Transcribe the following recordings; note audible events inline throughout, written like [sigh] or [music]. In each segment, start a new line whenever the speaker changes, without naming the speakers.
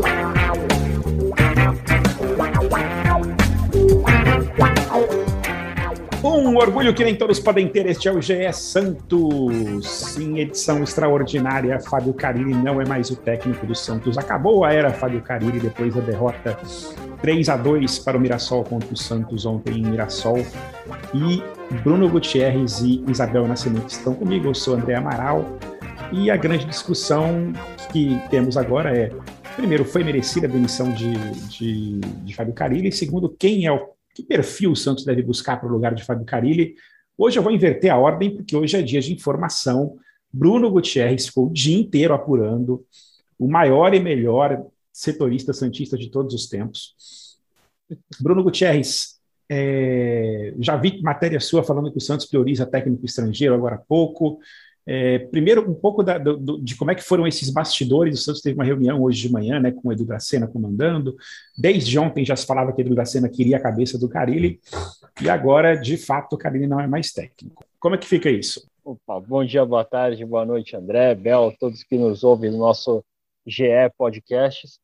Wow. Um orgulho que nem todos podem ter, este é o GE Santos, em edição extraordinária. Fábio Carilli não é mais o técnico do Santos. Acabou a era Fábio Carilli depois da derrota 3 a 2 para o Mirassol contra o Santos ontem em Mirassol. E Bruno Gutierrez e Isabel Nascimento estão comigo. Eu sou André Amaral. E a grande discussão que temos agora é: primeiro, foi merecida a demissão de, de, de Fábio Carilli? Segundo, quem é o que perfil o Santos deve buscar para o lugar de Fábio Carilli? Hoje eu vou inverter a ordem, porque hoje é dia de informação. Bruno Gutierrez ficou o dia inteiro apurando o maior e melhor setorista santista de todos os tempos. Bruno Gutierrez, é, já vi matéria sua falando que o Santos prioriza técnico estrangeiro agora há pouco. É, primeiro, um pouco da, do, de como é que foram esses bastidores. O Santos teve uma reunião hoje de manhã né, com o Edu Dracena comandando. Desde ontem já se falava que o Edu Dracena queria a cabeça do Carilli. E agora, de fato, o Carilli não é mais técnico. Como é que fica isso?
Opa, bom dia, boa tarde, boa noite, André, Bel, todos que nos ouvem no nosso GE Podcasts.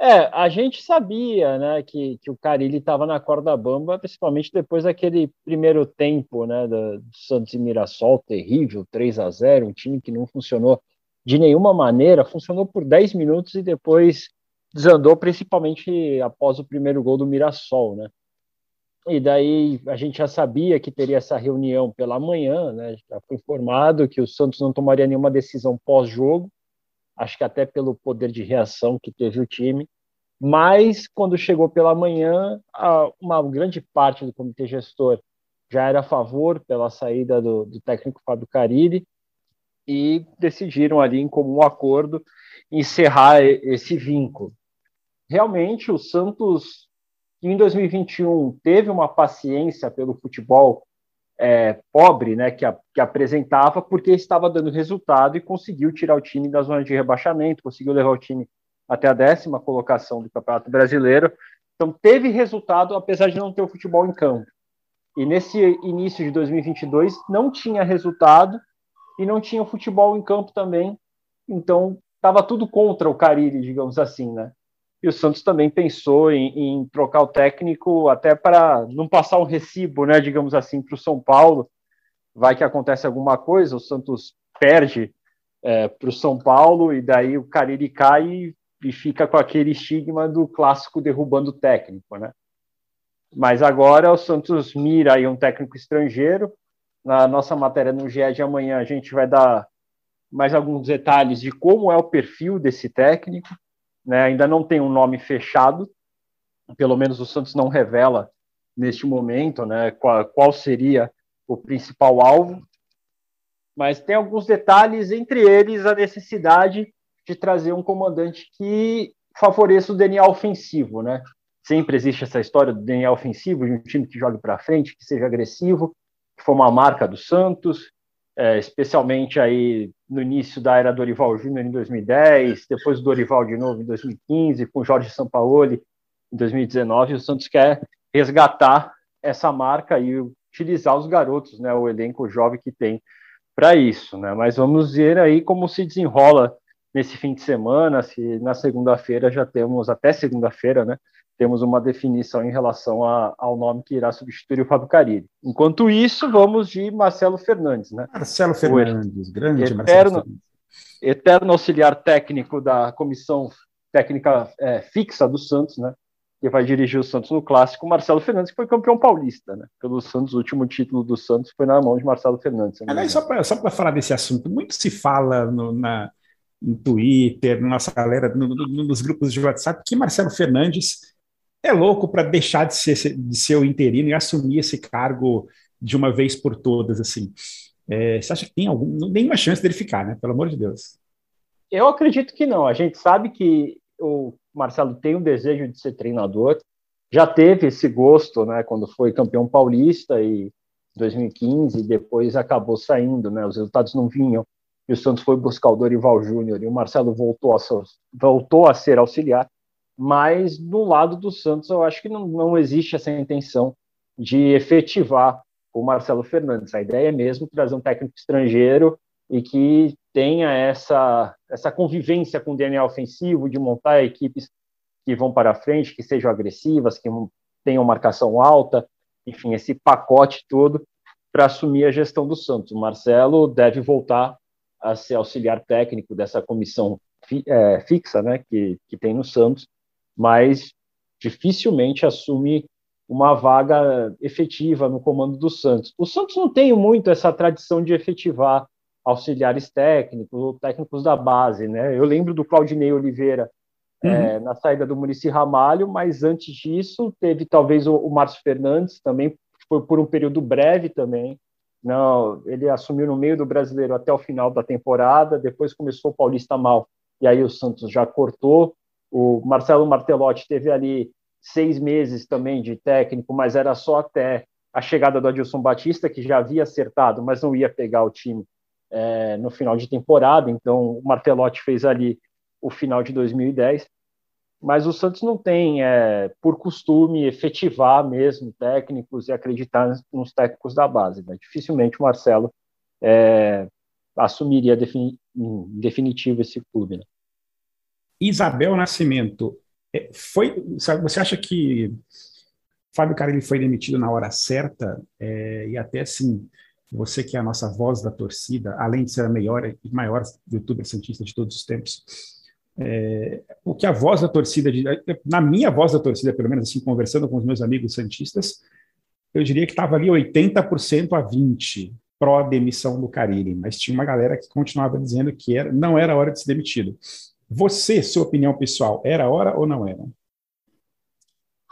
É, a gente sabia, né, que, que o Carilli estava na corda bamba, principalmente depois daquele primeiro tempo, né, do, do Santos e Mirassol, terrível, 3 a 0 um time que não funcionou de nenhuma maneira, funcionou por 10 minutos e depois desandou, principalmente após o primeiro gol do Mirassol, né. E daí a gente já sabia que teria essa reunião pela manhã, né, já foi informado que o Santos não tomaria nenhuma decisão pós-jogo, acho que até pelo poder de reação que teve o time. Mas quando chegou pela manhã, uma grande parte do comitê gestor já era a favor pela saída do, do técnico Fábio Carilli e decidiram ali em comum acordo encerrar esse vínculo. Realmente o Santos em 2021 teve uma paciência pelo futebol é, pobre né, que, a, que apresentava, porque estava dando resultado e conseguiu tirar o time da zona de rebaixamento, conseguiu levar o time até a décima colocação do Campeonato Brasileiro. Então, teve resultado, apesar de não ter o futebol em campo. E nesse início de 2022, não tinha resultado e não tinha o futebol em campo também. Então, estava tudo contra o Cariri, digamos assim, né? E o Santos também pensou em, em trocar o técnico até para não passar um recibo, né, digamos assim, para o São Paulo. Vai que acontece alguma coisa, o Santos perde é, para o São Paulo e daí o Cariri cai e, e fica com aquele estigma do clássico derrubando o técnico, né? Mas agora o Santos mira aí um técnico estrangeiro. Na nossa matéria no GE de amanhã a gente vai dar mais alguns detalhes de como é o perfil desse técnico né, ainda não tem um nome fechado, pelo menos o Santos não revela neste momento né, qual, qual seria o principal alvo, mas tem alguns detalhes, entre eles a necessidade de trazer um comandante que favoreça o DNA ofensivo, né? Sempre existe essa história do DNA ofensivo, de um time que jogue para frente, que seja agressivo, que foi uma marca do Santos, é, especialmente aí no início da era Dorival Júnior em 2010, depois do Dorival de novo em 2015, com Jorge Sampaoli em 2019, o Santos quer resgatar essa marca e utilizar os garotos, né, o elenco jovem que tem para isso, né? Mas vamos ver aí como se desenrola nesse fim de semana, se na segunda-feira já temos até segunda-feira, né? Temos uma definição em relação a, ao nome que irá substituir o Fábio Carilli. Enquanto isso, vamos de Marcelo Fernandes, né?
Marcelo Fernandes, grande
eterno,
Marcelo Fernandes.
Eterno auxiliar técnico da comissão técnica é, fixa do Santos, né? Que vai dirigir o Santos no clássico, Marcelo Fernandes, que foi campeão paulista, né? Pelo Santos, o último título do Santos foi na mão de Marcelo Fernandes.
Aliás, só para falar desse assunto, muito se fala no, na, no Twitter, na nossa galera, no, no, nos grupos de WhatsApp, que Marcelo Fernandes é louco para deixar de ser, de ser o interino e assumir esse cargo de uma vez por todas, assim. É, você acha que tem algum, nenhuma chance dele ficar, né? Pelo amor de Deus.
Eu acredito que não. A gente sabe que o Marcelo tem um desejo de ser treinador, já teve esse gosto, né? Quando foi campeão paulista e 2015, depois acabou saindo, né? Os resultados não vinham e o Santos foi buscar o Dorival Júnior e o Marcelo voltou a, voltou a ser auxiliar. Mas do lado do Santos eu acho que não, não existe essa intenção de efetivar o Marcelo Fernandes. A ideia é mesmo trazer um técnico estrangeiro e que tenha essa, essa convivência com o DNA ofensivo, de montar equipes que vão para frente, que sejam agressivas, que tenham marcação alta, enfim, esse pacote todo para assumir a gestão do Santos. O Marcelo deve voltar a ser auxiliar técnico dessa comissão fi, é, fixa né, que, que tem no Santos, mas dificilmente assume uma vaga efetiva no comando do Santos. O Santos não tem muito essa tradição de efetivar auxiliares técnicos ou técnicos da base, né? Eu lembro do Claudinei Oliveira uhum. é, na saída do Murici Ramalho, mas antes disso teve talvez o, o Márcio Fernandes também foi por um período breve também. Não, ele assumiu no meio do Brasileiro até o final da temporada, depois começou o Paulista mal e aí o Santos já cortou. O Marcelo Martelotti teve ali seis meses também de técnico, mas era só até a chegada do Adilson Batista, que já havia acertado, mas não ia pegar o time é, no final de temporada. Então, o Martelotti fez ali o final de 2010. Mas o Santos não tem, é, por costume, efetivar mesmo técnicos e acreditar nos técnicos da base. Né? Dificilmente o Marcelo é, assumiria defini em definitivo esse clube. Né?
Isabel Nascimento, é, foi, sabe, você acha que Fábio Carilli foi demitido na hora certa? É, e até assim, você que é a nossa voz da torcida, além de ser a melhor e maior youtuber santista de todos os tempos, é, o que a voz da torcida, na minha voz da torcida, pelo menos assim, conversando com os meus amigos santistas, eu diria que estava ali 80% a 20% pró-demissão do Carilli, mas tinha uma galera que continuava dizendo que era, não era hora de ser demitido. Você, sua opinião pessoal, era hora ou não era?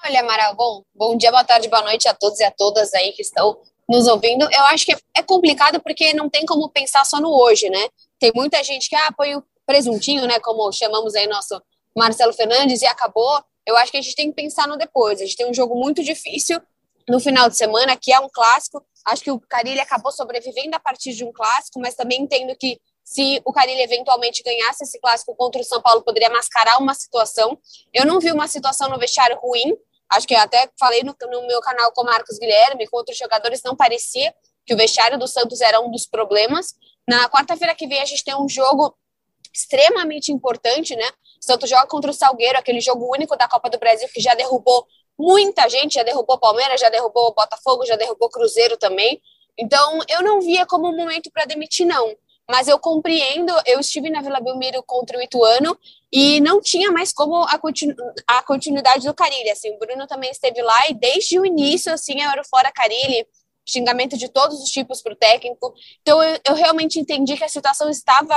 Olha, Amaral, bom, bom dia, boa tarde, boa noite a todos e a todas aí que estão nos ouvindo. Eu acho que é complicado porque não tem como pensar só no hoje, né? Tem muita gente que ah, põe o presuntinho, né, como chamamos aí nosso Marcelo Fernandes e acabou. Eu acho que a gente tem que pensar no depois. A gente tem um jogo muito difícil no final de semana, que é um clássico. Acho que o Carilli acabou sobrevivendo a partir de um clássico, mas também entendo que se o Carilli eventualmente ganhasse esse clássico contra o São Paulo, poderia mascarar uma situação. Eu não vi uma situação no vestiário ruim. Acho que até falei no, no meu canal com o Marcos Guilherme, com outros jogadores, não parecia que o vestiário do Santos era um dos problemas. Na quarta-feira que vem, a gente tem um jogo extremamente importante, né? O Santos joga contra o Salgueiro, aquele jogo único da Copa do Brasil que já derrubou muita gente, já derrubou Palmeiras, já derrubou Botafogo, já derrubou Cruzeiro também. Então, eu não via como um momento para demitir, não. Mas eu compreendo, eu estive na Vila Belmiro contra o Ituano e não tinha mais como a, continu a continuidade do Carilli. Assim, o Bruno também esteve lá e desde o início, assim, eu era fora Carilli, xingamento de todos os tipos para o técnico. Então, eu, eu realmente entendi que a situação estava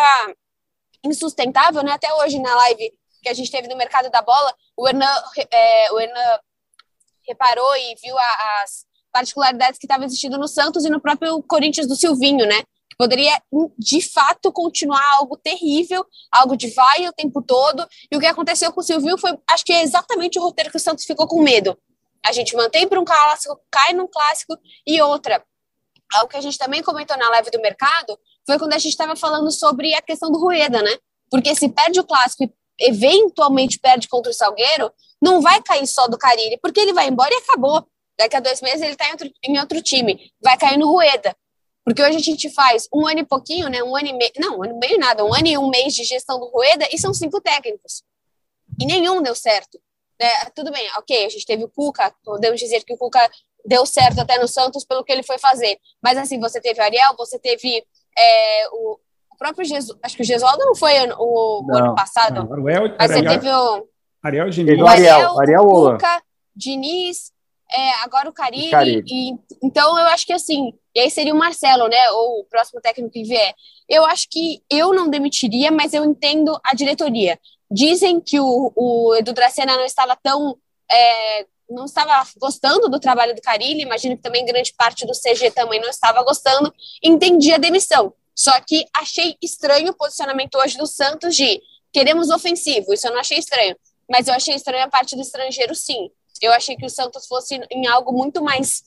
insustentável, né? Até hoje, na live que a gente teve no Mercado da Bola, o Hernan, é, o Hernan reparou e viu a, as particularidades que estavam existindo no Santos e no próprio Corinthians do Silvinho, né? Poderia, de fato, continuar algo terrível, algo de vai o tempo todo. E o que aconteceu com o Silvinho foi, acho que é exatamente o roteiro que o Santos ficou com medo. A gente mantém para um clássico, cai num clássico e outra. Algo que a gente também comentou na live do mercado foi quando a gente estava falando sobre a questão do Rueda, né? Porque se perde o clássico e eventualmente perde contra o Salgueiro, não vai cair só do Carilli, porque ele vai embora e acabou. Daqui a dois meses ele está em em outro time. Vai cair no Rueda. Porque hoje a gente faz um ano e pouquinho, né? Um ano e meio. Não, um ano e meio nada, um ano e um mês de gestão do Rueda e são cinco técnicos. E nenhum deu certo. É, tudo bem, ok, a gente teve o Cuca, podemos dizer que o Cuca deu certo até no Santos pelo que ele foi fazer. Mas assim, você teve o Ariel, você teve é, o, próprio Jesus, acho que o Gesualdo não foi o, o ano passado. Não, Ariel, mas você teve o
Ariel Diniz.
O Ariel, Ariel, o Cuca, Diniz, é, agora o Caribe. E, então eu acho que assim, e aí seria o Marcelo, né? Ou o próximo técnico que vier. Eu acho que eu não demitiria, mas eu entendo a diretoria. Dizem que o, o Edu Dracena não estava tão. É, não estava gostando do trabalho do Carilli, imagino que também grande parte do CG também não estava gostando, entendi a demissão. Só que achei estranho o posicionamento hoje do Santos de queremos ofensivo, isso eu não achei estranho. Mas eu achei estranho a parte do estrangeiro, sim. Eu achei que o Santos fosse em algo muito mais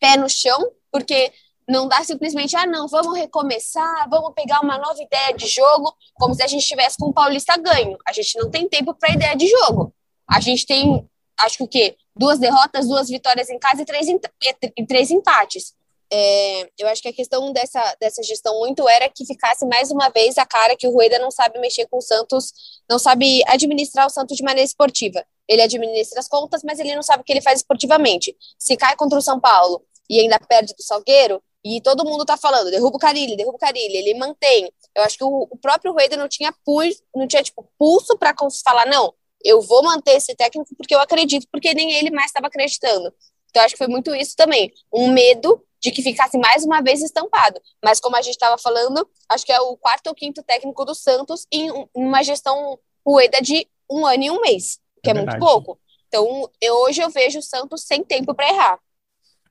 pé no chão, porque não dá simplesmente, ah, não, vamos recomeçar, vamos pegar uma nova ideia de jogo, como se a gente estivesse com o Paulista ganho. A gente não tem tempo para ideia de jogo. a gente tem, acho que o quê? Duas derrotas, duas vitórias em casa e três, e três empates. É, eu acho que a questão dessa, dessa gestão muito era que ficasse mais uma vez a cara que o Rueda não sabe mexer com o Santos, não sabe administrar o Santos de maneira esportiva. Ele administra as contas, mas ele não sabe o que ele faz esportivamente. Se cai contra o São Paulo e ainda perde do Salgueiro, e todo mundo tá falando, derruba o Carilli, derruba o Carilli, ele mantém. Eu acho que o, o próprio Rueda não tinha pulso, não tinha tipo pulso para falar não, eu vou manter esse técnico porque eu acredito, porque nem ele mais estava acreditando. Então acho que foi muito isso também, um medo de que ficasse mais uma vez estampado. Mas como a gente estava falando, acho que é o quarto ou quinto técnico do Santos em uma gestão Rueda de um ano e um mês, que é, é muito pouco. Então eu, hoje eu vejo o Santos sem tempo para errar.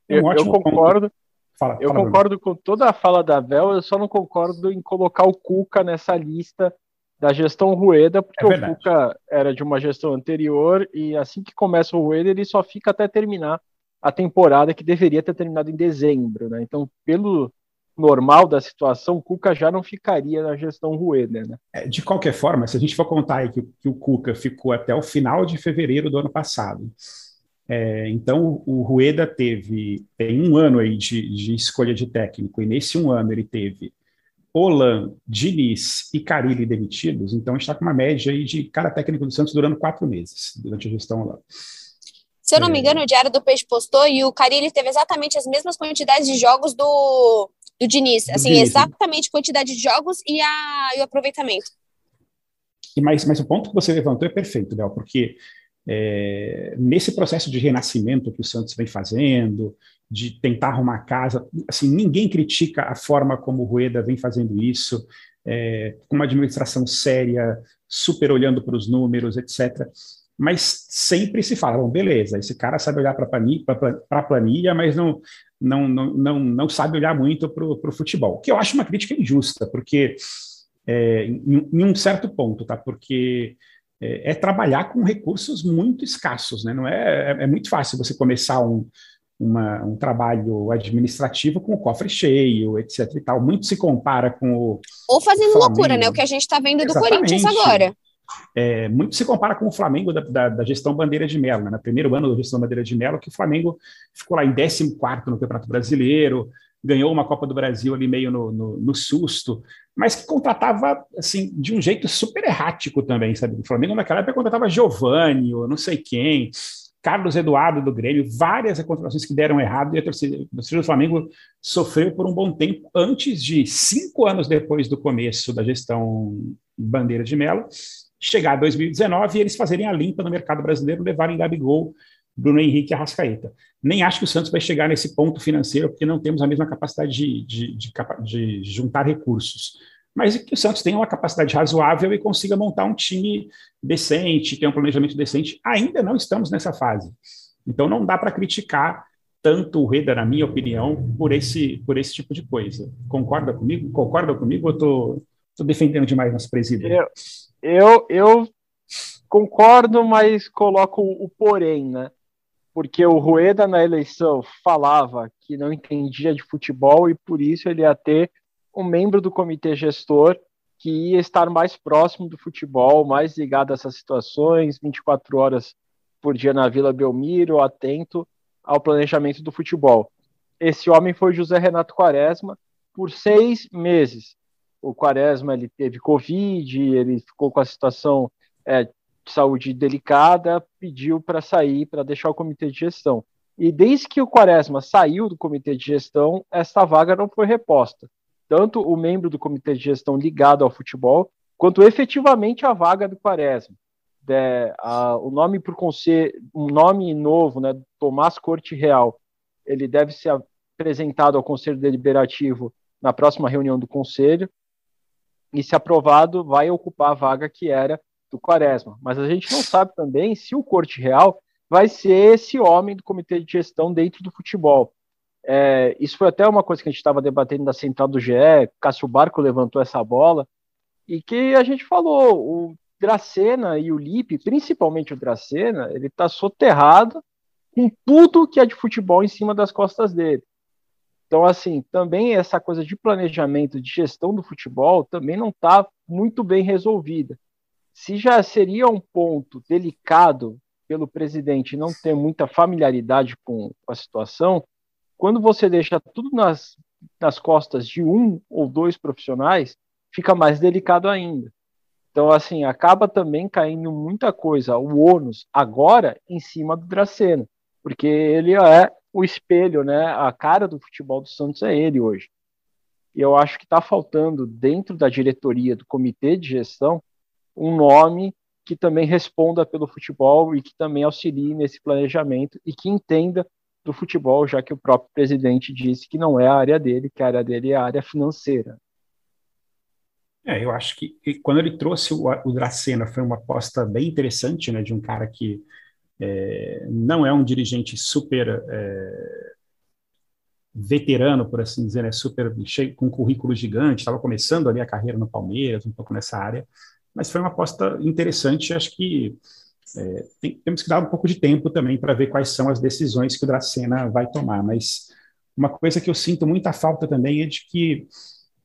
Eu, eu concordo. Fala, eu fala, concordo com toda a fala da Vel, eu só não concordo em colocar o Cuca nessa lista da gestão Rueda, porque é o Cuca era de uma gestão anterior e assim que começa o Rueda, ele só fica até terminar a temporada que deveria ter terminado em dezembro, né? Então, pelo normal da situação, o Cuca já não ficaria na gestão Rueda, né?
É, de qualquer forma, se a gente for contar aí que, que o Cuca ficou até o final de fevereiro do ano passado, é, então, o Rueda teve tem um ano aí de, de, escolha de técnico, e nesse um ano ele teve Olan, Diniz e Carilli demitidos, então está com uma média aí de cada técnico do Santos durando quatro meses, durante a gestão lá.
Se eu não me engano, o Diário do Peixe postou e o Carilli teve exatamente as mesmas quantidades de jogos do, do Diniz. Assim, Diniz, exatamente quantidade de jogos e, a, e o aproveitamento.
E mas, mas o ponto que você levantou é perfeito, Léo, porque é, nesse processo de renascimento que o Santos vem fazendo, de tentar arrumar casa, assim, ninguém critica a forma como o Rueda vem fazendo isso, é, com uma administração séria, super olhando para os números, etc. Mas sempre se fala, bom, beleza, esse cara sabe olhar para a planilha, mas não, não, não, não, não sabe olhar muito para o futebol. Que eu acho uma crítica injusta, porque é, em, em um certo ponto, tá? Porque é, é, trabalhar com recursos muito escassos, né? Não é, é, é muito fácil você começar um, uma, um trabalho administrativo com o cofre cheio, etc. e tal. Muito se compara com o.
Ou fazendo Flamengo. loucura, né? O que a gente está vendo do Corinthians agora.
É, muito se compara com o Flamengo da, da, da gestão Bandeira de Melo, né? No primeiro ano da gestão Bandeira de Melo, que o Flamengo ficou lá em 14 no Campeonato Brasileiro, ganhou uma Copa do Brasil ali meio no, no, no, susto, mas que contratava assim de um jeito super errático também, sabe? O Flamengo naquela época contratava Giovanni, não sei quem, Carlos Eduardo do Grêmio, várias contratações que deram errado e a torcida, a torcida do Flamengo sofreu por um bom tempo antes de cinco anos depois do começo da gestão Bandeira de Melo, chegar 2019 e eles fazerem a limpa no mercado brasileiro, levarem Gabigol Bruno Henrique e Arrascaeta. Nem acho que o Santos vai chegar nesse ponto financeiro, porque não temos a mesma capacidade de, de, de, de juntar recursos. Mas que o Santos tenha uma capacidade razoável e consiga montar um time decente, ter um planejamento decente. Ainda não estamos nessa fase. Então não dá para criticar tanto o Reda, na minha opinião, por esse, por esse tipo de coisa. Concorda comigo? Concorda comigo ou estou defendendo demais nosso presidente?
Eu, eu, eu concordo, mas coloco o porém, né? porque o Rueda na eleição falava que não entendia de futebol e por isso ele ia ter um membro do comitê gestor que ia estar mais próximo do futebol, mais ligado a essas situações, 24 horas por dia na Vila Belmiro, atento ao planejamento do futebol. Esse homem foi José Renato Quaresma por seis meses. O Quaresma ele teve Covid, ele ficou com a situação é, de saúde delicada, pediu para sair, para deixar o comitê de gestão. E desde que o Quaresma saiu do comitê de gestão, esta vaga não foi reposta. Tanto o membro do comitê de gestão ligado ao futebol, quanto efetivamente a vaga do Quaresma. De, a, o nome por conselho, um nome novo, né, Tomás Corte Real, ele deve ser apresentado ao Conselho Deliberativo na próxima reunião do Conselho, e se aprovado, vai ocupar a vaga que era do Quaresma. Mas a gente não sabe também se o Corte Real vai ser esse homem do comitê de gestão dentro do futebol. É, isso foi até uma coisa que a gente estava debatendo na central do GE, Cássio Barco levantou essa bola, e que a gente falou, o Dracena e o Lipe, principalmente o Dracena, ele está soterrado com tudo que é de futebol em cima das costas dele. Então, assim, também essa coisa de planejamento, de gestão do futebol, também não está muito bem resolvida se já seria um ponto delicado pelo presidente não ter muita familiaridade com a situação, quando você deixa tudo nas, nas costas de um ou dois profissionais, fica mais delicado ainda. Então, assim, acaba também caindo muita coisa, o ônus, agora, em cima do Dracena, porque ele é o espelho, né? A cara do futebol do Santos é ele hoje. E eu acho que está faltando, dentro da diretoria, do comitê de gestão, um nome que também responda pelo futebol e que também auxilie nesse planejamento e que entenda do futebol, já que o próprio presidente disse que não é a área dele, que a área dele é a área financeira.
É, eu acho que quando ele trouxe o, o Dracena foi uma aposta bem interessante, né, de um cara que é, não é um dirigente super é, veterano, por assim dizer, né, super cheio, com currículo gigante, estava começando ali a carreira no Palmeiras, um pouco nessa área, mas foi uma aposta interessante. Acho que é, tem, temos que dar um pouco de tempo também para ver quais são as decisões que o Dracena vai tomar. Mas uma coisa que eu sinto muita falta também é de que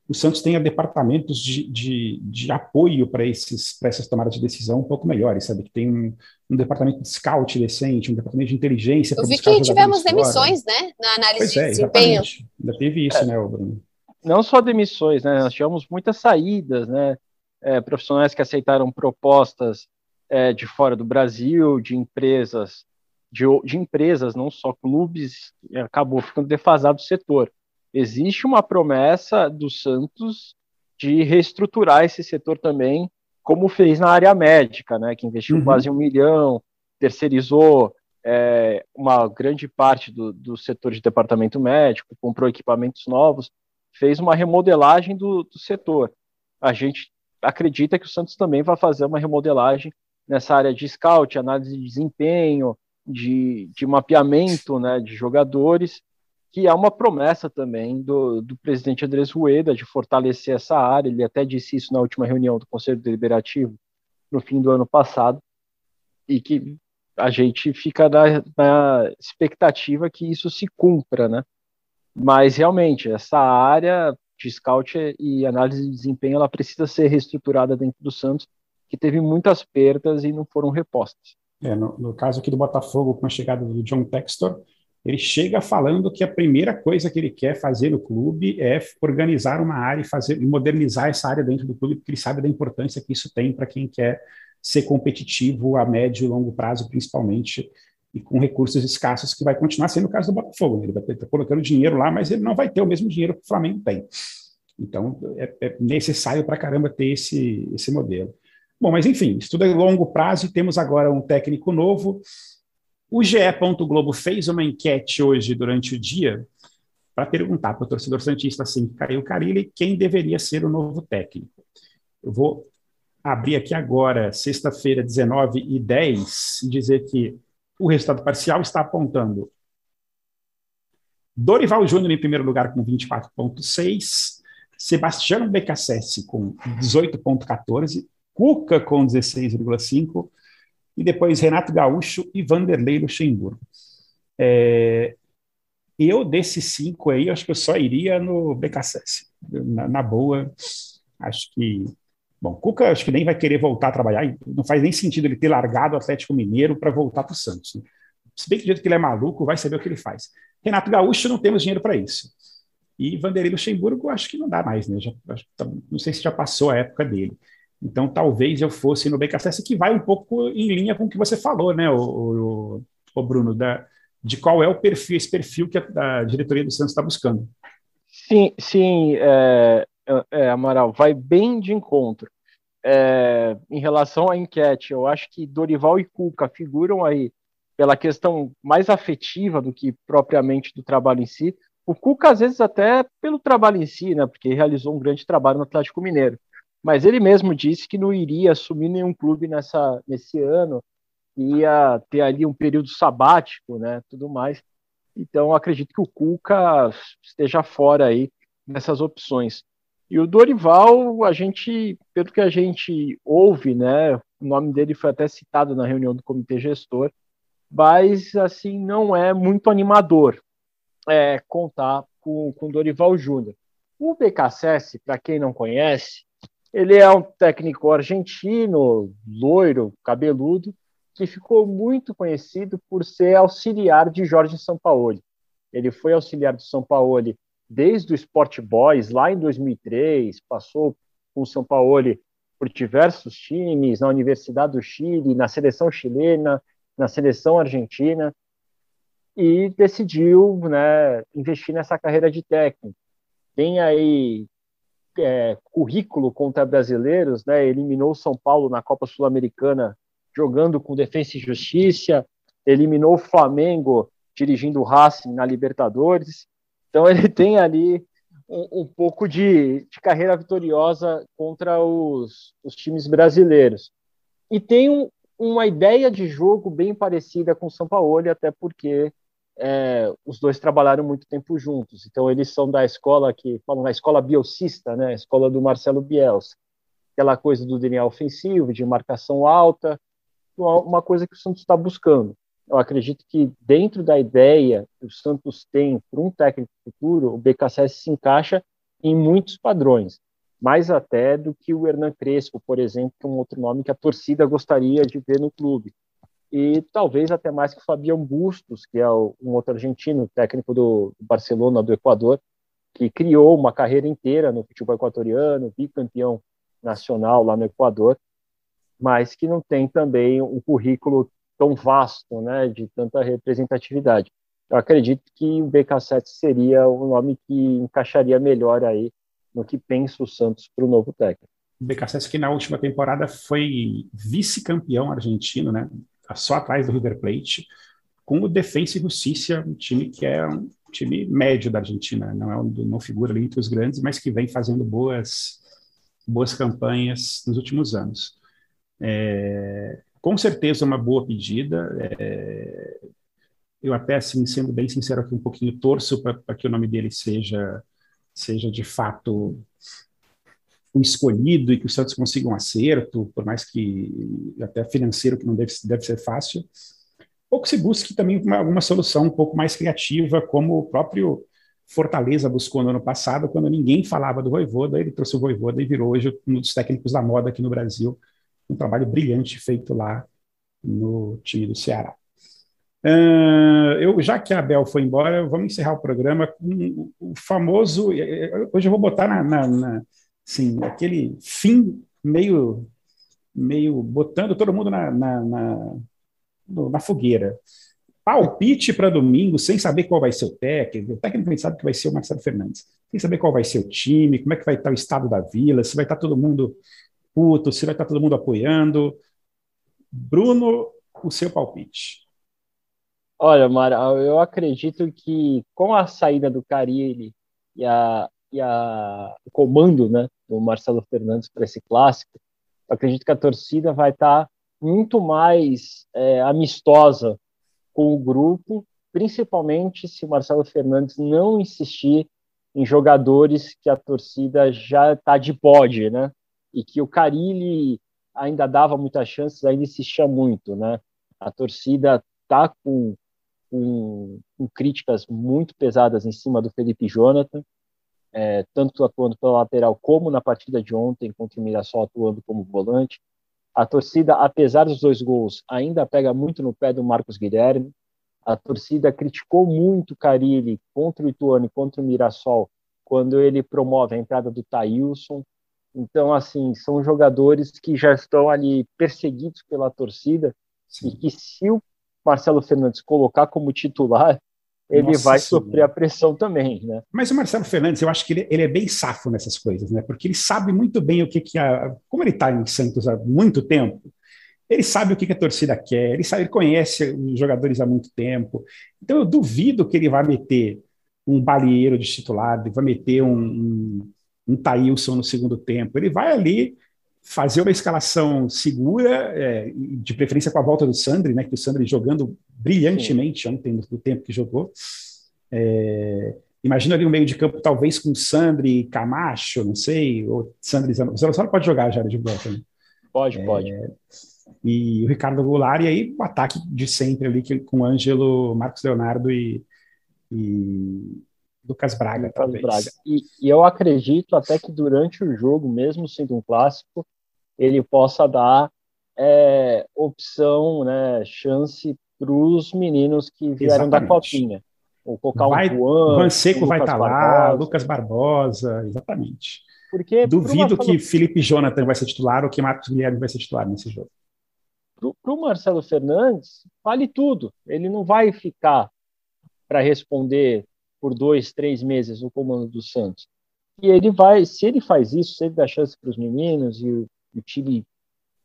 o Santos tenha departamentos de, de, de apoio para essas tomadas de decisão um pouco melhores, sabe? Que tem um, um departamento de scout decente, um departamento de inteligência.
Eu vi que tivemos demissões, né? Na análise pois de é, desempenho.
Ainda teve isso, é. né, Bruno?
Não só demissões, né? Nós tivemos muitas saídas, né? é, profissionais que aceitaram propostas é, de fora do Brasil, de empresas, de, de empresas, não só clubes, acabou ficando defasado o setor. Existe uma promessa do Santos de reestruturar esse setor também, como fez na área médica, né, que investiu uhum. quase um milhão, terceirizou é, uma grande parte do, do setor de departamento médico, comprou equipamentos novos, fez uma remodelagem do, do setor. A gente acredita que o Santos também vai fazer uma remodelagem nessa área de scout, análise de desempenho, de, de mapeamento né, de jogadores, que é uma promessa também do, do presidente Andrés Rueda de fortalecer essa área. Ele até disse isso na última reunião do Conselho Deliberativo, no fim do ano passado, e que a gente fica na, na expectativa que isso se cumpra, né? Mas realmente, essa área de scout e análise de desempenho ela precisa ser reestruturada dentro do Santos, que teve muitas perdas e não foram repostas.
É, no, no, caso aqui do Botafogo, com a chegada do John Textor, ele chega falando que a primeira coisa que ele quer fazer no clube é organizar uma área e fazer e modernizar essa área dentro do clube, porque ele sabe da importância que isso tem para quem quer ser competitivo a médio e longo prazo, principalmente e com recursos escassos, que vai continuar sendo o caso do Botafogo. Né? Ele vai estar colocando dinheiro lá, mas ele não vai ter o mesmo dinheiro que o Flamengo tem. Então, é, é necessário para caramba ter esse, esse modelo. Bom, mas enfim, isso tudo é longo prazo e temos agora um técnico novo. O GE. Globo fez uma enquete hoje durante o dia para perguntar para o torcedor Santista assim, Caio Carilli, quem deveria ser o novo técnico. Eu vou abrir aqui agora, sexta-feira, 19 e 10, e dizer que o resultado parcial está apontando Dorival Júnior em primeiro lugar com 24,6, Sebastião BKSS com 18,14, Cuca com 16,5 e depois Renato Gaúcho e Vanderlei Luxemburgo. É, eu, desses cinco aí, acho que eu só iria no BKSS. Na, na boa, acho que Bom, Cuca acho que nem vai querer voltar a trabalhar, não faz nem sentido ele ter largado o Atlético Mineiro para voltar para o Santos. Né? Se bem que do jeito que ele é maluco, vai saber o que ele faz. Renato Gaúcho, não temos dinheiro para isso. E Vanderlei Luxemburgo, acho que não dá mais, né? Já, tá, não sei se já passou a época dele. Então, talvez eu fosse no BKSS, que vai um pouco em linha com o que você falou, né, o, o, o Bruno, da, de qual é o perfil, esse perfil que a, a diretoria do Santos está buscando.
Sim, sim, é, é, Amaral, vai bem de encontro. É, em relação à enquete, eu acho que Dorival e Cuca figuram aí pela questão mais afetiva do que propriamente do trabalho em si. O Cuca, às vezes, até pelo trabalho em si, né, porque realizou um grande trabalho no Atlético Mineiro. Mas ele mesmo disse que não iria assumir nenhum clube nessa, nesse ano, ia ter ali um período sabático, né, tudo mais. Então, acredito que o Cuca esteja fora aí nessas opções. E o Dorival, a gente, pelo que a gente ouve, né, o nome dele foi até citado na reunião do comitê gestor, mas assim não é muito animador é, contar com, com Dorival Júnior. O BKSS, para quem não conhece, ele é um técnico argentino, loiro, cabeludo, que ficou muito conhecido por ser auxiliar de Jorge Sampaoli. Ele foi auxiliar do Sampaoli desde o Sport Boys, lá em 2003, passou com o Sampaoli por diversos times, na Universidade do Chile, na seleção chilena, na seleção argentina, e decidiu né, investir nessa carreira de técnico. Tem aí é, currículo contra brasileiros, né, eliminou São Paulo na Copa Sul-Americana jogando com Defesa e Justiça, eliminou o Flamengo dirigindo o Racing na Libertadores. Então ele [laughs] tem ali um, um pouco de, de, carreira vitoriosa contra os, os times brasileiros. E tem um, uma ideia de jogo bem parecida com o São Paulo, até porque é, os dois trabalharam muito tempo juntos. Então eles são da escola que falam na escola bielcista, né? A escola do Marcelo Bielsa. Aquela coisa do DNA ofensivo, de marcação alta, uma coisa que o Santos está buscando. Eu acredito que dentro da ideia que o Santos tem para um técnico futuro, o BKSS se encaixa em muitos padrões, mais até do que o Hernan Crespo, por exemplo, que é um outro nome que a torcida gostaria de ver no clube. E talvez até mais que o Fabião Bustos, que é um outro argentino, técnico do Barcelona, do Equador, que criou uma carreira inteira no futebol equatoriano, bicampeão nacional lá no Equador, mas que não tem também um currículo tão vasto, né, de tanta representatividade. Eu acredito que o BK7 seria o nome que encaixaria melhor aí no que pensa o Santos para o novo técnico.
O BK7 que na última temporada foi vice-campeão argentino, né, só atrás do River Plate, com o Defensa e Justiça, um time que é um time médio da Argentina, não é não figura ali entre os grandes, mas que vem fazendo boas boas campanhas nos últimos anos. É, com certeza uma boa pedida. É, eu até, assim, sendo bem sincero aqui, um pouquinho torço para que o nome dele seja, seja de fato o escolhido e que o Santos consiga um acerto, por mais que até financeiro, que não deve, deve ser fácil. Ou que se busque também uma, alguma solução um pouco mais criativa, como o próprio Fortaleza buscou no ano passado, quando ninguém falava do Voivoda, ele trouxe o Voivoda e virou hoje um dos técnicos da moda aqui no Brasil, um trabalho brilhante feito lá no time do Ceará. Uh, eu, já que a Abel foi embora, vamos encerrar o programa com o famoso. Hoje eu vou botar na, na, na assim, aquele fim meio, meio botando todo mundo na, na, na, na fogueira. Palpite para domingo, sem saber qual vai ser o técnico. O técnico sabe que vai ser o Marcelo Fernandes. Sem saber qual vai ser o time, como é que vai estar o estado da vila, se vai estar todo mundo puto, se vai estar todo mundo apoiando. Bruno, o seu palpite.
Olha, Mara, eu acredito que com a saída do Carilli e, a, e a, o comando né, do Marcelo Fernandes para esse clássico, eu acredito que a torcida vai estar muito mais é, amistosa com o grupo, principalmente se o Marcelo Fernandes não insistir em jogadores que a torcida já está de bode, né? e que o Carilli ainda dava muitas chances, ainda insistia muito, né? A torcida tá com, com, com críticas muito pesadas em cima do Felipe Jonathan, é, tanto atuando pela lateral como na partida de ontem contra o Mirassol atuando como volante. A torcida, apesar dos dois gols, ainda pega muito no pé do Marcos Guilherme. A torcida criticou muito Carilli contra o Ituano e contra o Mirassol quando ele promove a entrada do Thailson. Então, assim, são jogadores que já estão ali perseguidos pela torcida Sim. e que se o Marcelo Fernandes colocar como titular, ele Nossa vai senhora. sofrer a pressão também, né?
Mas o Marcelo Fernandes, eu acho que ele, ele, é bem safo nessas coisas, né? Porque ele sabe muito bem o que que a, como ele está em Santos há muito tempo, ele sabe o que, que a torcida quer, ele sabe, ele conhece os jogadores há muito tempo. Então eu duvido que ele vá meter um balieiro de titular, vai meter um, um um Thailson no segundo tempo. Ele vai ali fazer uma escalação segura, é, de preferência com a volta do Sandri, né, que o Sandri jogando brilhantemente Sim. ontem, no tempo que jogou. É, imagina ali um meio de campo, talvez com Sandri Camacho, não sei, ou Sandri Zanossaro pode jogar já de volta. Né?
Pode, é, pode.
E o Ricardo Goulart, e aí o ataque de sempre ali com Ângelo, Marcos Leonardo e, e, Lucas Braga, Lucas talvez. Braga.
E, e, eu acredito até que durante o jogo, mesmo sendo um clássico, ele possa dar é, opção, né, chance para os meninos que vieram exatamente. da Copinha.
O Cocal vai, Juan, Van Seco vai estar tá lá, Lucas Barbosa, exatamente. Porque Duvido que Felipe Jonathan vai ser titular ou que Marcos Guilherme vai ser titular nesse jogo.
Para o Marcelo Fernandes, vale tudo. Ele não vai ficar para responder por dois, três meses no comando do Santos. E ele vai, se ele faz isso, se ele dá chance para os meninos e o, o, time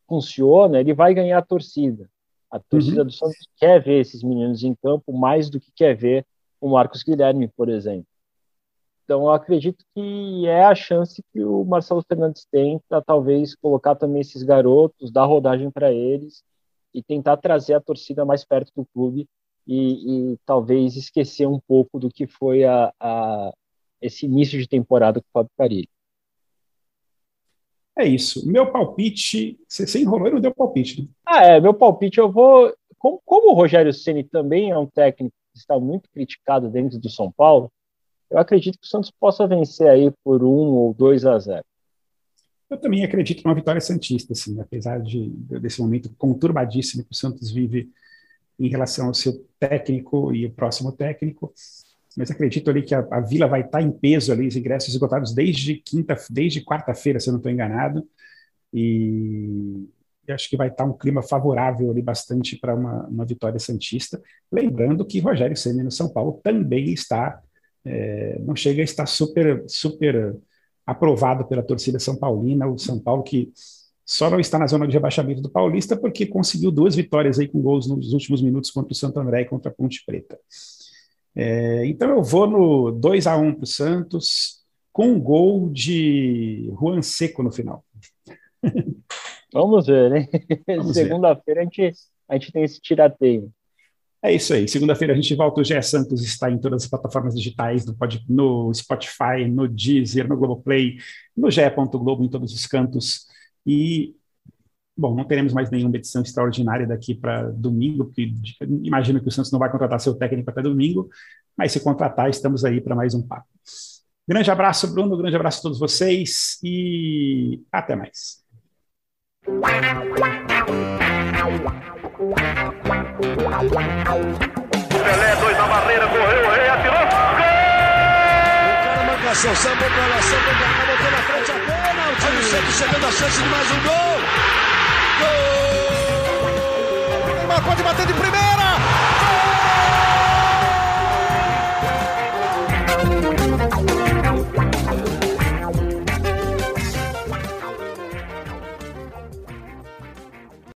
funciona, ele vai ganhar a torcida. A torcida uhum. do Santos quer ver esses meninos em campo mais do que quer ver o Marcos Guilherme, por exemplo. Então, eu acredito que é a chance que o Marcelo Fernandes tem para talvez colocar também esses garotos, dar rodagem para eles e tentar trazer a torcida mais perto do clube e, e talvez esquecer um pouco do que foi a, a, esse início de temporada com o Fábio Carilli.
É isso. Meu palpite, você se enrolou e não deu palpite. Né?
Ah, é. Meu palpite eu vou. Como, como o Rogério Ceni também é um técnico que está muito criticado dentro do São Paulo, eu acredito que o Santos possa vencer aí por um ou dois a zero.
Eu também acredito numa vitória santista, assim, apesar de desse momento conturbadíssimo que o Santos vive em relação ao seu técnico e o próximo técnico. Mas acredito ali que a, a Vila vai estar em peso ali, os ingressos esgotados desde quinta, desde quarta-feira, se eu não estou enganado. E, acho que vai estar um clima favorável ali bastante para uma, uma vitória santista. Lembrando que Rogério Senna no São Paulo também está é, não chega a estar super, super aprovado pela torcida São Paulina, o São Paulo que só não está na zona de rebaixamento do Paulista porque conseguiu duas vitórias aí com gols nos últimos minutos contra o Santo André e contra a Ponte Preta. É, então eu vou no 2 a 1 para o Santos, com um gol de Juan Seco no final.
Vamos ver, né? Segunda-feira a gente, a gente tem esse tirateio.
É isso aí. Segunda-feira a gente volta. O GE Santos está em todas as plataformas digitais, no, no Spotify, no Deezer, no Globoplay, no ge.globo, em todos os cantos. E, bom, não teremos mais nenhuma edição extraordinária daqui para domingo, porque imagino que o Santos não vai contratar seu técnico até domingo, mas se contratar, estamos aí para mais um papo. Grande abraço, Bruno. Grande abraço a todos vocês e até mais.
Pelé, dois na barreira, correu, o rei atirou. Gol! O cara marcação, sambou pra lá, sambou pra cá, botou na frente a o Santos chegando a chance de mais um gol. Gol! Neymar pode bater de primeira.